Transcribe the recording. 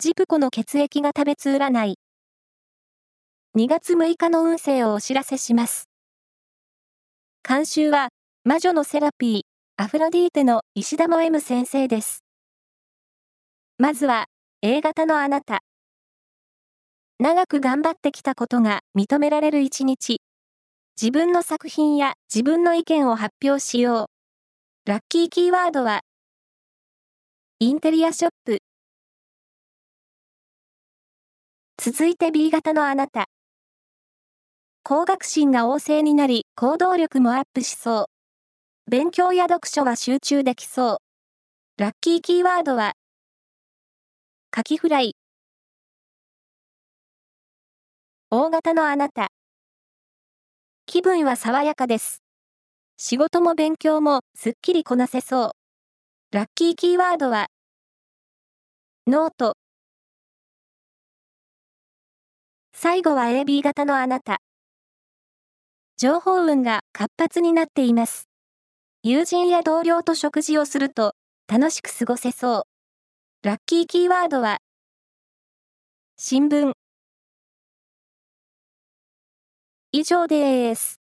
ジプコの血液が食べつ占い。2月6日の運勢をお知らせします。監修は、魔女のセラピー、アフロディーテの石田も M 先生です。まずは、A 型のあなた。長く頑張ってきたことが認められる一日。自分の作品や自分の意見を発表しよう。ラッキーキーワードは、インテリアショップ。続いて B 型のあなた。高学心が旺盛になり、行動力もアップしそう。勉強や読書は集中できそう。ラッキーキーワードは、カキフライ。大型のあなた。気分は爽やかです。仕事も勉強もすっきりこなせそう。ラッキーキーワードは、ノート。最後は AB 型のあなた。情報運が活発になっています。友人や同僚と食事をすると楽しく過ごせそう。ラッキーキーワードは、新聞。以上です。